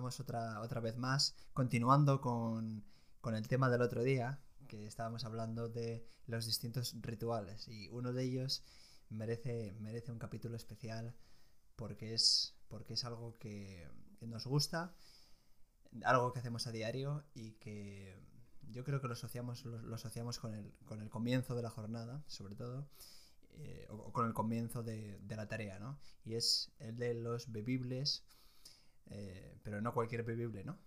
estamos otra, otra vez más, continuando con, con el tema del otro día, que estábamos hablando de los distintos rituales. Y uno de ellos merece, merece un capítulo especial porque es, porque es algo que, nos gusta, algo que hacemos a diario y que yo creo que lo asociamos, lo, asociamos con, el, con el comienzo de la jornada, sobre todo, eh, o, con el comienzo de, la tarea, ¿no? Y es el de los bebibles, eh, pero no cualquier bebible, ¿no?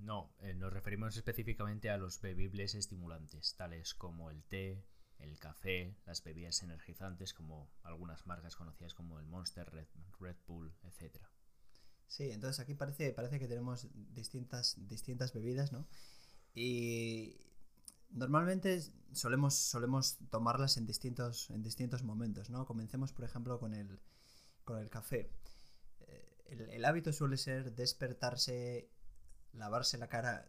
no, eh, nos referimos específicamente a los bebibles estimulantes, tales como el té, el café, las bebidas energizantes, como algunas marcas conocidas como el Monster, Red, Red Bull, etc. Sí, entonces aquí parece, parece que tenemos distintas, distintas bebidas, ¿no? Y normalmente solemos, solemos tomarlas en distintos, en distintos momentos, ¿no? Comencemos, por ejemplo, con el, con el café. El, hábito suele ser despertarse lavarse la cara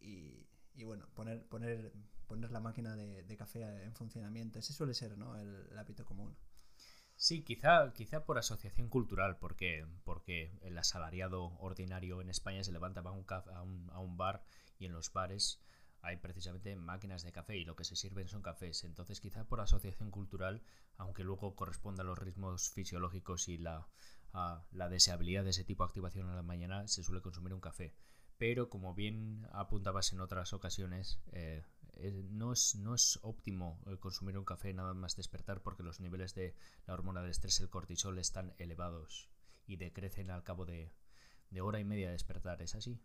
eh, y, bueno, poner, poner, poner la máquina de, café en funcionamiento. Ese suele ser ¿no? el, hábito común. Sí, quizá, quizá por asociación cultural, porque, porque el asalariado ordinario en España se levanta un, a, un, a un bar y en los bares hay precisamente máquinas de café y lo que se sirven son cafés. Entonces, quizá por asociación cultural, aunque luego corresponda a los ritmos fisiológicos y la, a la deseabilidad de ese tipo de activación a la mañana, se suele consumir un café pero como bien apuntabas en otras ocasiones, eh, no, es, no es óptimo eh, consumir un café nada más despertar porque los niveles de la hormona del estrés, el cortisol, están elevados y decrecen al cabo de, hora y media de despertar, ¿es así?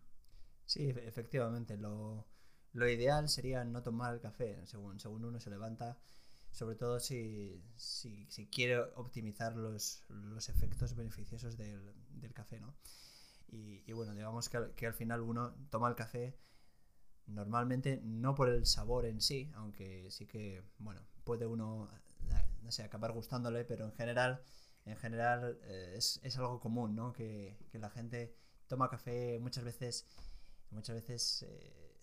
Sí, efectivamente. Lo, ideal sería no tomar el café según, según uno se levanta, sobre todo si, si, quiere optimizar los, los efectos beneficiosos del, del café, ¿no? Y, bueno, digamos que, al final uno toma el café normalmente no por el sabor en sí, aunque sí que, bueno, puede uno, no sé, acabar gustándole, pero en general, en general eh, es, algo común, ¿no? Que, la gente toma café muchas veces, muchas veces eh,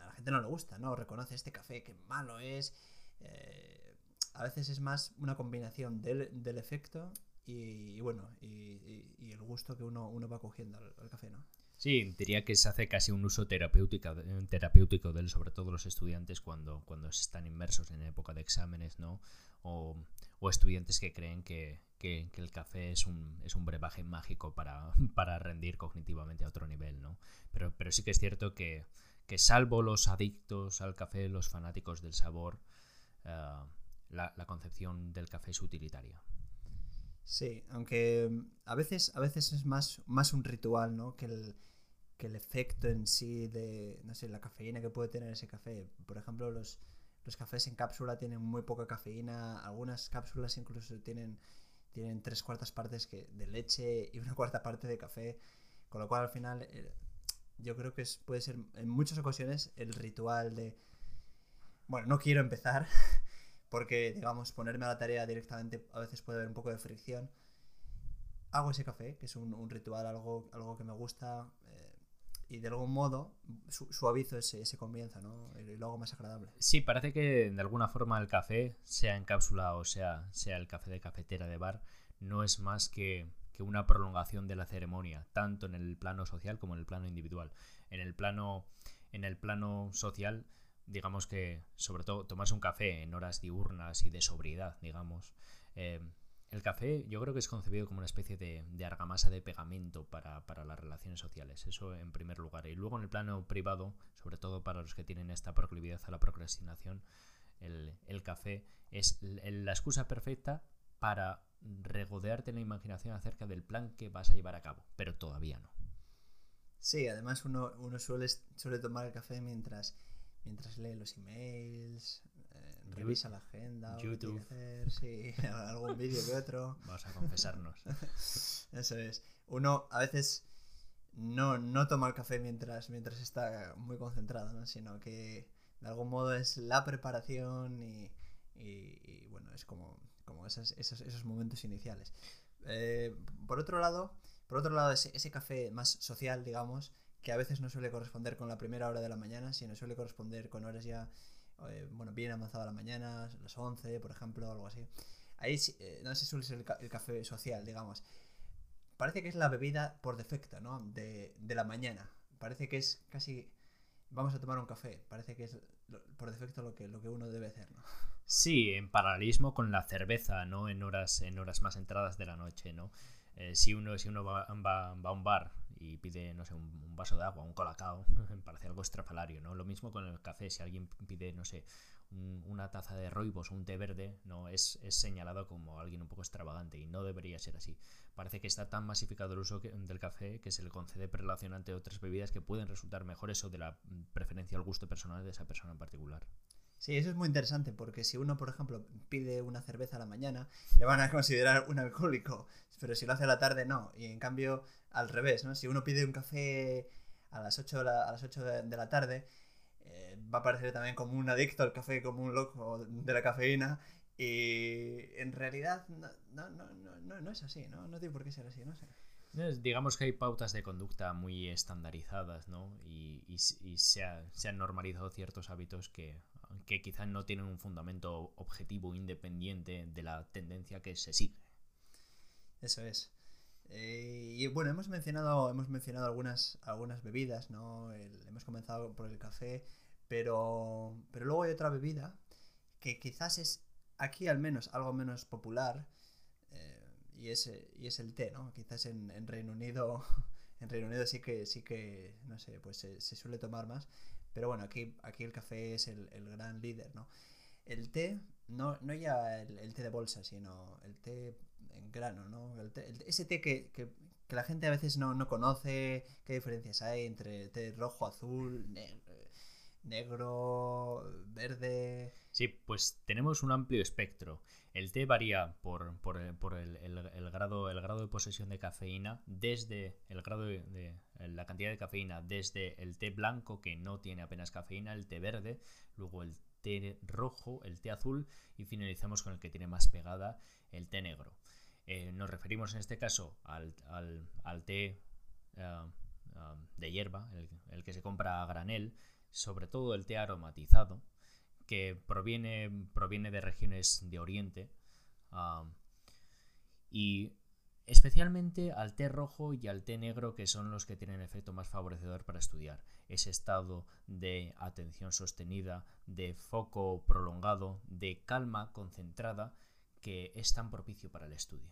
a la gente no le gusta, ¿no? Reconoce este café, qué malo es. Eh, a veces es más una combinación del, del efecto y, bueno, y, el gusto que uno, uno va cogiendo al, café, ¿no? Sí, diría que se hace casi un uso terapéutico, terapéutico de él, sobre todo los estudiantes cuando, cuando están inmersos en época de exámenes, ¿no? O, estudiantes que creen que, el café es un, es un brebaje mágico para, para, rendir cognitivamente a otro nivel, ¿no? Pero, pero sí que es cierto que, salvo los adictos al café, los fanáticos del sabor, eh, la, concepción del café es utilitaria. Sí, aunque mm, a veces, a veces es más, más un ritual, ¿no? Que el, que el efecto en sí de, no sé, la cafeína que puede tener ese café. Por ejemplo, los, los cafés en cápsula tienen muy poca cafeína, algunas cápsulas incluso tienen, tienen tres cuartas partes que, de leche y una cuarta parte de café, con lo cual al final eh, yo creo que es, puede ser en muchas ocasiones el ritual de, bueno, no quiero empezar, porque, digamos, ponerme a la tarea directamente a veces puede haber un poco de fricción. Hago ese café, que es un, ritual, algo, algo que me gusta, eh, y de algún modo suavizo ese, ese comienzo, ¿no? Y lo hago más agradable. Sí, parece que de alguna forma el café, sea en cápsula o sea, sea el café de cafetera de bar, no es más que, que una prolongación de la ceremonia, tanto en el plano social como en el plano individual. En el plano, en el plano social digamos que, sobre todo, tomarse un café en horas diurnas y de sobriedad, digamos. Eh, el café yo creo que es concebido como una especie de, argamasa de pegamento para, las relaciones sociales, eso en primer lugar. Y luego en el plano privado, sobre todo para los que tienen esta proclividad a la procrastinación, el, café es la excusa perfecta para regodearte la imaginación acerca del plan que vas a llevar a cabo, pero todavía no. Sí, además uno, uno suele, suele tomar el café mientras mientras lee los emails, eh, revisa la agenda, YouTube, sí, algún vídeo que otro. Vamos a confesarnos. Eso es. Uno a veces no, no toma el café mientras, mientras está muy concentrado, ¿no? sino que de algún modo es la preparación y, y, bueno, es como, como esos, esos, esos momentos iniciales. Eh, por otro lado, por otro lado ese, ese café más social, digamos, que a veces no suele corresponder con la primera hora de la mañana, sino suele corresponder con horas ya, eh, bueno, bien avanzada la mañana, las 11, por ejemplo, algo así. Ahí eh, no sé, suele ser el, café social, digamos. parece que es la bebida por defecto, ¿no? De, de la mañana. Parece que es casi vamos a tomar un café. Parece que es por defecto lo que, lo que uno debe hacer, ¿no? Sí, en paralelismo con la cerveza, ¿no? En horas, en horas más entradas de la noche, ¿no? Eh, si uno, si uno va, va, a un bar y pide, no sé, un, vaso de agua, un colacao, parece algo estrafalario, ¿no? Lo mismo con el café, si alguien pide, no sé, una taza de roibos o un té verde, no es, es, señalado como alguien un poco extravagante y no debería ser así. Parece que está tan masificado el uso del café que se le concede prelación ante otras bebidas que pueden resultar mejores o de la preferencia al gusto personal de esa persona en particular. Sí, eso es muy interesante porque si uno, por ejemplo, pide una cerveza a la mañana, le van a considerar un alcohólico, pero si lo hace a la tarde, no. Y en cambio, al revés, ¿no? Si uno pide un café a las 8 de la, a las 8 de la tarde, eh, va a parecer también como un adicto al café, como un loco de la cafeína. Y en realidad no, no, no, no es así, ¿no? No tiene por qué ser así, no sé. Digamos que hay pautas de conducta muy estandarizadas, ¿no? Y, y, se, se, han normalizado ciertos hábitos que que quizás no tienen un fundamento objetivo independiente de la tendencia que se sigue. Eso es. Eh, y bueno, hemos mencionado, hemos mencionado algunas, algunas bebidas, ¿no? hemos comenzado por el café, pero, pero luego hay otra bebida que quizás es aquí al menos algo menos popular eh, y, es, y es el té, ¿no? Quizás en, en, Reino Unido en Reino Unido sí que sí que no sé, pues se, se suele tomar más, pero bueno, aquí, aquí el café es el, gran líder, ¿no? El té, no, no ya el, té de bolsa, sino el té en grano, ¿no? ese té que, la gente a veces no, conoce, qué diferencias hay entre té rojo, azul, negro, verde. Sí, pues tenemos un amplio espectro. El té varía por, por, el, grado, el grado de posesión de cafeína, desde el grado de, la cantidad de cafeína, desde el té blanco que no tiene apenas cafeína, el té verde, luego el té rojo, el té azul y finalizamos con el que tiene más pegada, el té negro. Eh, nos referimos en este caso al, té eh, de hierba, el que se compra a granel, sobre todo el té aromatizado, que proviene, proviene de regiones de Oriente, y especialmente al té rojo y al té negro, que son los que tienen efecto más favorecedor para estudiar. Ese estado de atención sostenida, de foco prolongado, de calma concentrada, que es tan propicio para el estudio.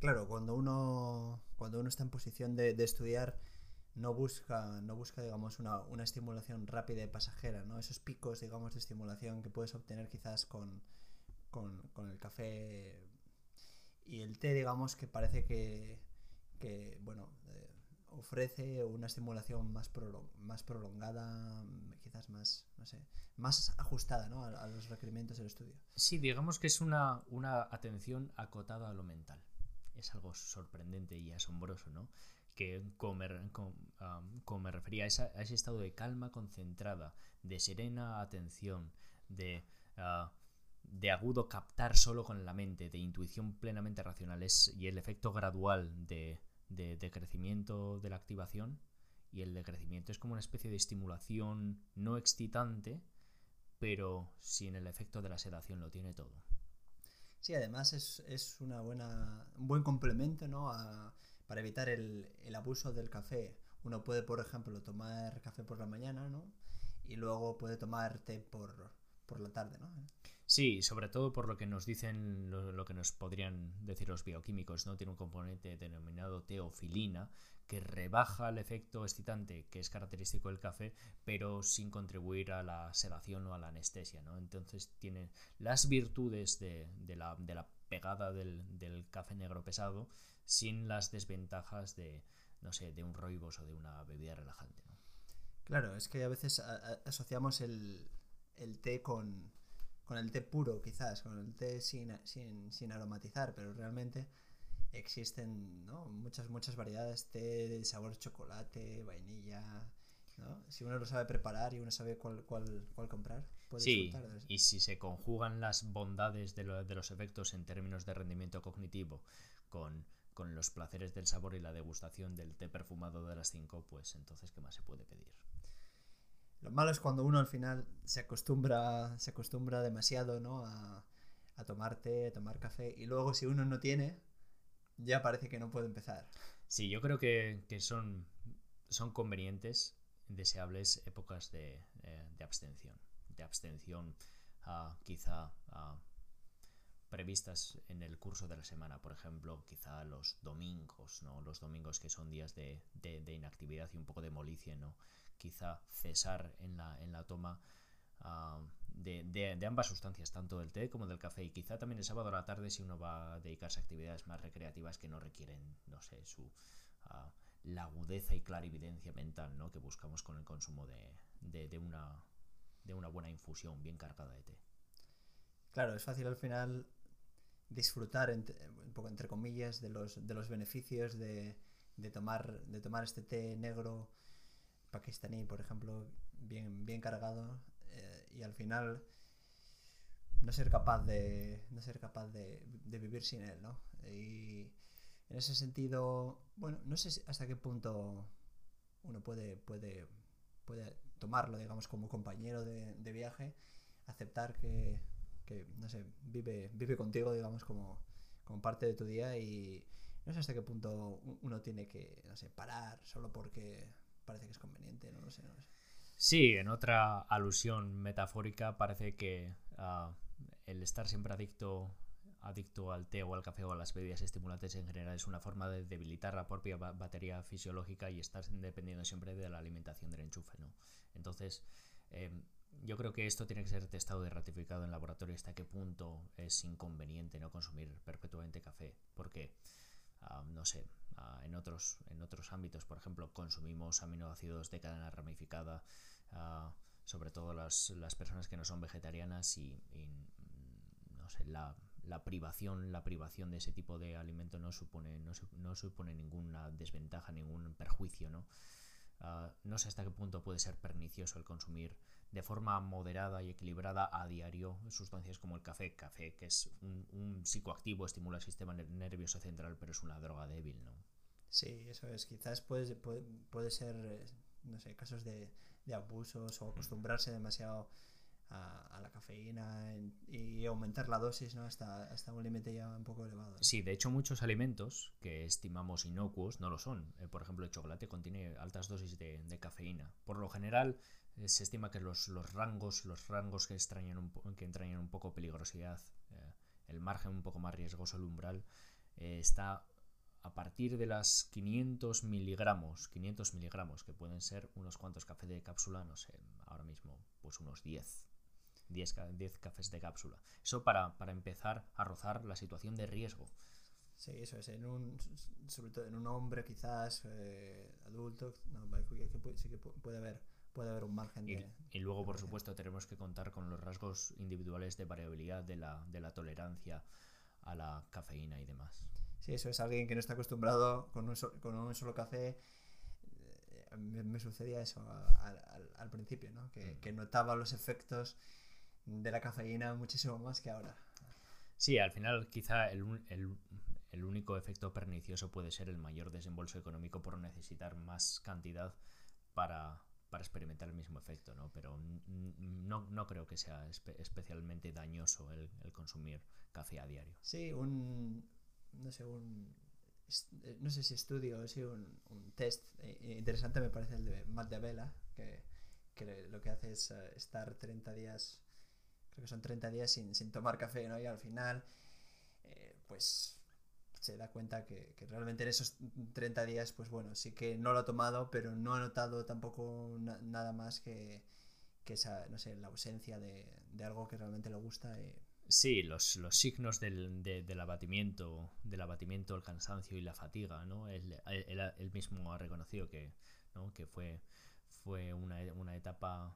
Claro, cuando uno, cuando uno está en posición de, de estudiar, no busca, no busca digamos, una, una, estimulación rápida y pasajera, ¿no? Esos picos, digamos, de estimulación que puedes obtener quizás con, con, con el café y el té, digamos, que parece que, que bueno, eh, ofrece una estimulación más, más prolongada, quizás más, no sé, más ajustada, ¿no? A, a, los requerimientos del estudio. Sí, digamos que es una, una atención acotada a lo mental. Es algo sorprendente y asombroso, ¿no? Que como me, refería a, ese estado de calma concentrada, de serena atención, de, ah, de agudo captar solo con la mente, de intuición plenamente racional y el efecto gradual de, de, crecimiento de la activación. Y el de crecimiento es como una especie de estimulación no excitante, pero sin el efecto de la sedación lo tiene todo. Sí, además es, es una buena, un buen complemento ¿no? a, para evitar el, abuso del café. Uno puede, por ejemplo, tomar café por la mañana, ¿no? Y luego puede tomar té por, la tarde, ¿no? Sí, sobre todo por lo que nos dicen, lo, que nos podrían decir los bioquímicos, ¿no? Tiene un componente denominado teofilina que rebaja el efecto excitante que es característico del café, pero sin contribuir a la sedación o a la anestesia, ¿no? Entonces tiene las virtudes de, la, de la, pegada del, del, café negro pesado sin las desventajas de, no sé, de un roibos o de una bebida relajante. ¿no? Claro, es que a veces asociamos el, el té con, con, el té puro, quizás, con el té sin, sin, sin aromatizar, pero realmente existen ¿no? muchas, muchas variedades, té de sabor chocolate, vainilla, ¿no? Si uno lo sabe preparar y uno sabe cuál, cuál, cuál comprar, puede sí, y si se conjugan las bondades de, de, los efectos en términos de rendimiento cognitivo con con los placeres del sabor y la degustación del té perfumado de las 5, pues entonces, ¿qué más se puede pedir? Lo malo es cuando uno al final se acostumbra, se acostumbra demasiado ¿no? a, a tomar té, a tomar café, y luego si uno no tiene, ya parece que no puede empezar. Sí, yo creo que, son, son convenientes, deseables épocas de, eh, de abstención. De abstención quizá previstas en el curso de la semana, por ejemplo, quizá los domingos, ¿no? Los domingos que son días de, de, inactividad y un poco de molicie, ¿no? Quizá cesar en la, en la toma de, de, ambas sustancias, tanto del té como del café, y quizá también el sábado a la tarde si uno va a dedicarse a actividades más recreativas que no requieren, no sé, su la agudeza y clarividencia mental, ¿no? Que buscamos con el consumo de, de una de una buena infusión bien cargada de té. Claro, es fácil al final disfrutar, un poco entre comillas, de los, de los beneficios de, de, tomar, de tomar este té negro pakistaní, por ejemplo, bien, bien cargado, eh, y al final no ser capaz de no ser capaz de, de, vivir sin él, ¿no? Y en ese sentido, bueno, no sé hasta qué punto uno puede, puede, puede tomarlo, digamos, como compañero de, de viaje, aceptar que, que, no sé, vive, vive contigo, digamos, como, como parte de tu día y no sé hasta qué punto uno tiene que, no sé, parar solo porque parece que es conveniente, no lo sé, no lo sé. Sí, en otra alusión metafórica parece que uh, el estar siempre adicto adicto al té o al café o a las bebidas estimulantes en general es una forma de debilitar la propia batería fisiológica y estar dependiendo siempre de la alimentación del enchufe, ¿no? Entonces, em, yo creo que esto tiene que ser testado y ratificado en laboratorio hasta qué punto es inconveniente no consumir perpetuamente café, porque, ah, no sé, ah, en, otros, en otros ámbitos, por ejemplo, consumimos aminoácidos de cadena ramificada, ah, sobre todo las, las, personas que no son vegetarianas y, no sé, la, la, privación, la privación de ese tipo de alimento no supone, no, no supone ninguna desventaja, ningún perjuicio, ¿no? No sé hasta qué punto puede ser pernicioso el consumir de forma moderada y equilibrada a diario sustancias como el café. Café, que es un, psicoactivo, estimula el sistema nervioso central, pero es una droga débil, ¿no? Sí, eso es. Quizás puede, puede, ser, eh, no sé, casos de, de abusos o acostumbrarse demasiado a, la cafeína y aumentar la dosis ¿no? hasta, hasta un límite ya un poco elevado. Sí, de hecho muchos alimentos que estimamos inocuos no lo son. Eh, por ejemplo, el chocolate contiene altas dosis de, cafeína. Por lo general se estima que los, los, rangos, los rangos que, extrañan un, que entrañan un poco peligrosidad, eh, el margen un poco más riesgoso, el umbral, está a partir de las 500 miligramos, 500 miligramos, que pueden ser unos cuantos cafés de cápsula, no sé, ahora mismo, pues unos 10, 10, 10 cafés de cápsula. Eso para, para, empezar a rozar la situación de riesgo. Sí, eso es. En un, sobre todo en un hombre quizás eh, adulto, sí que puede haber, puede haber un margen de... Y, luego, por supuesto, tenemos que contar con los rasgos individuales de variabilidad de la, de la tolerancia a la cafeína y demás. Sí, eso es alguien que no está acostumbrado con un, con un solo café eh, me, sucedía eso al, al, principio, ¿no? Que, mm. que, notaba los efectos de la cafeína muchísimo más que ahora. Sí, al final quizá el, único efecto pernicioso puede ser el mayor desembolso económico por necesitar más cantidad para, experimentar el mismo efecto, ¿no? Pero no, creo que sea especialmente dañoso el, consumir café a diario. Sí, un, no sé, un, eh, no sé si estudio, sí, un, un test eh, interesante me parece el de Matt de Vela, que, que lo que hace es eh, estar 30 días que son 30 días sin, sin tomar café, ¿no? Y al final, pues se da cuenta que, realmente en esos 30 días, pues bueno, sí que no lo ha tomado, pero no ha notado tampoco nada más que, que, esa, no sé, la ausencia de, algo que realmente le gusta. Sí, los, los signos del, del, abatimiento, del abatimiento, el cansancio y la fatiga, ¿no? Él, él, mismo ha reconocido que, ¿no? que fue, fue una, una etapa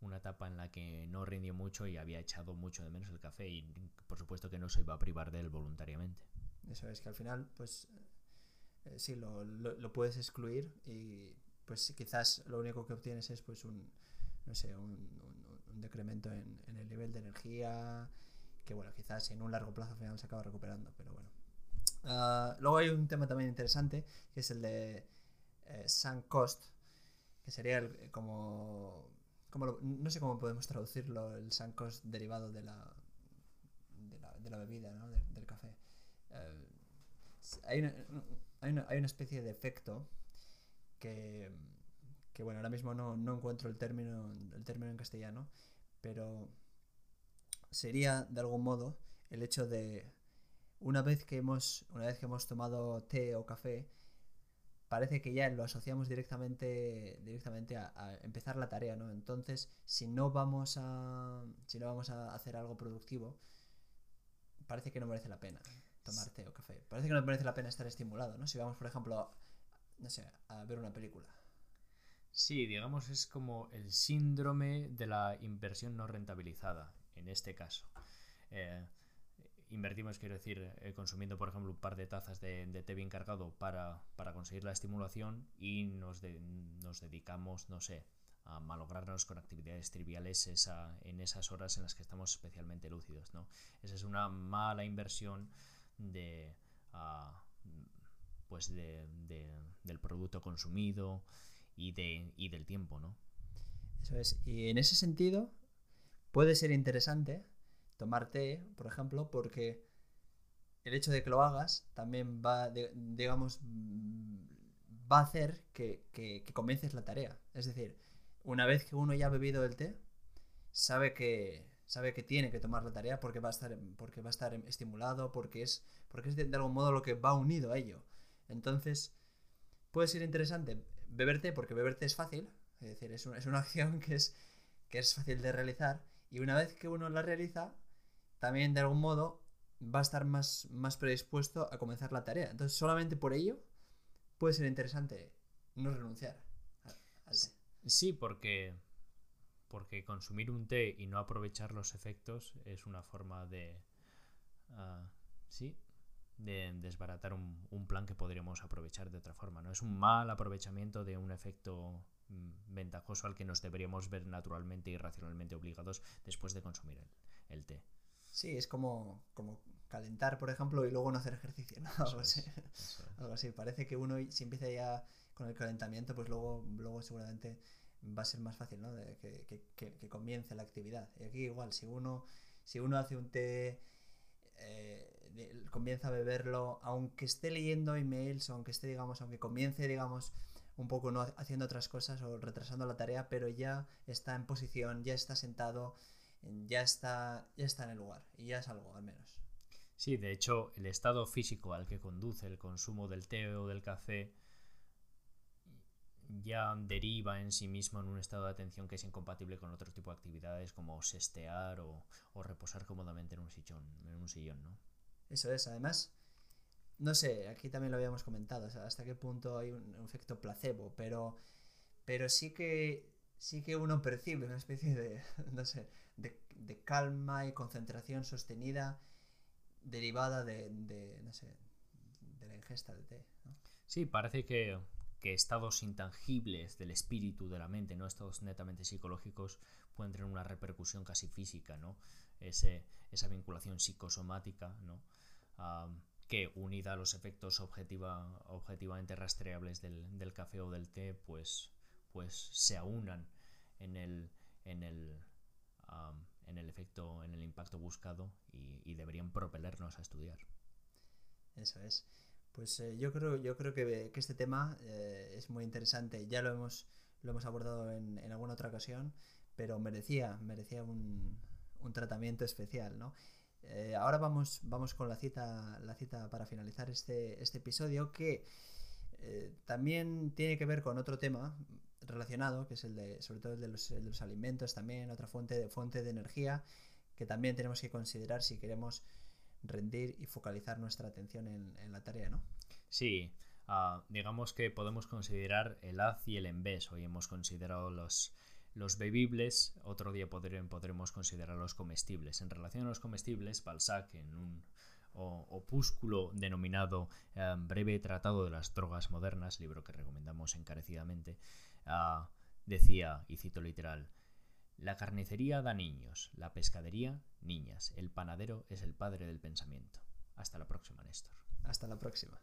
una etapa en la que no rindió mucho y había echado mucho de menos el café y por supuesto que no se iba a privar de él voluntariamente. Eso es que al final pues eh, sí lo, lo, puedes excluir y pues quizás lo único que obtienes es pues un no sé un, un, decremento en, en, el nivel de energía que bueno quizás en un largo plazo al final se acaba recuperando pero bueno uh, luego hay un tema también interesante que es el de eh, sunk cost que sería el, como no sé cómo podemos traducirlo, el sancos derivado de la, de la, bebida, ¿no? del café. Eh, hay una, hay una, hay una especie de efecto que, que bueno, ahora mismo no, no encuentro el término, el término en castellano, pero sería de algún modo el hecho de una vez que hemos una vez que hemos tomado té o café parece que ya lo asociamos directamente directamente a, a empezar la tarea no entonces si no vamos a si no vamos a hacer algo productivo parece que no merece la pena tomar té o café parece que no merece la pena estar estimulado no si vamos por ejemplo no sé a ver una película Sí, digamos, es como el síndrome de la inversión no rentabilizada, en este caso. Eh, invertimos, quiero decir, eh, consumiendo, por ejemplo, un par de tazas de, de té bien cargado para, para, conseguir la estimulación y nos, de, nos, dedicamos, no sé, a malograrnos con actividades triviales esa, en esas horas en las que estamos especialmente lúcidos, ¿no? Esa es una mala inversión de... Uh, pues de, de, del producto consumido, y, de, y del tiempo, ¿no? Eso es. Y en ese sentido, puede ser interesante tomar té, por ejemplo, porque el hecho de que lo hagas también va, digamos, va a hacer que, que, que, comiences la tarea. Es decir, una vez que uno ya ha bebido el té, sabe que sabe que tiene que tomar la tarea porque va a estar porque va a estar estimulado, porque es porque es de, de algún modo lo que va unido a ello. Entonces, puede ser interesante beber té, porque beber té es fácil, es decir, es una, es una acción que es, que es fácil de realizar, y una vez que uno la realiza, también de algún modo va a estar más, más predispuesto a comenzar la tarea. Entonces, solamente por ello puede ser interesante no renunciar al té. Sí, porque, porque consumir un té y no aprovechar los efectos es una forma de... Uh, sí, de desbaratar un, un, plan que podríamos aprovechar de otra forma. ¿no? Es un mal aprovechamiento de un efecto mm, ventajoso al que nos deberíamos ver naturalmente y racionalmente obligados después de consumir el, el té. Sí, es como, como calentar, por ejemplo, y luego no hacer ejercicio, ¿no? Algo, así. Es, Algo así. Parece que uno si empieza ya con el calentamiento, pues luego, luego seguramente va a ser más fácil, ¿no? Que, que, que comience la actividad. Y aquí igual, si uno, si uno hace un té... Eh, comienza a beberlo, aunque esté leyendo emails, aunque esté, digamos, aunque comience, digamos, un poco no haciendo otras cosas o retrasando la tarea, pero ya está en posición, ya está sentado, ya está, ya está en el lugar y ya es algo al menos. Sí, de hecho, el estado físico al que conduce el consumo del té o del café ya deriva en sí mismo en un estado de atención que es incompatible con otro tipo de actividades como sestear o, o reposar cómodamente en un sillón, en un sillón, ¿no? Eso es, además, no sé, aquí también lo habíamos comentado, o sea, hasta qué punto hay un, un, efecto placebo, pero, pero sí que sí que uno percibe una especie de, no sé, de, de calma y concentración sostenida derivada de, de, no sé, de la ingesta de té. ¿no? Sí, parece que, que estados intangibles del espíritu, de la mente, no estados netamente psicológicos, pueden tener una repercusión casi física, ¿no? Ese, esa vinculación psicosomática, ¿no? Que unida a los efectos objetiva, objetivamente rastreables del, del, café o del té, pues, pues se aunan en el, en el, en el efecto, en el impacto buscado y, y, deberían propelernos a estudiar. Eso es. Pues eh, yo creo, yo creo que, este tema eh, es muy interesante. Ya lo hemos, lo hemos abordado en, en alguna otra ocasión, pero merecía, merecía un, un tratamiento especial, ¿no? Eh, ahora vamos, vamos con la cita, la cita para finalizar este, este episodio que también tiene que ver con otro tema relacionado, que es el de, sobre todo el de los, el de los alimentos también, otra fuente de, fuente de energía que también tenemos que considerar si queremos rendir y focalizar nuestra atención en, la tarea, ¿no? Sí, uh, digamos que podemos considerar el haz y el en vez. Hoy hemos considerado los, bebibles, otro día podremos considerar los comestibles. En relación a los comestibles, Balzac, en un opúsculo denominado eh, Breve Tratado de las Drogas Modernas, libro que recomendamos encarecidamente, uh, decía, y cito literal, la carnicería da niños, la pescadería niñas, el panadero es el padre del pensamiento. Hasta la próxima, Néstor. Hasta la próxima.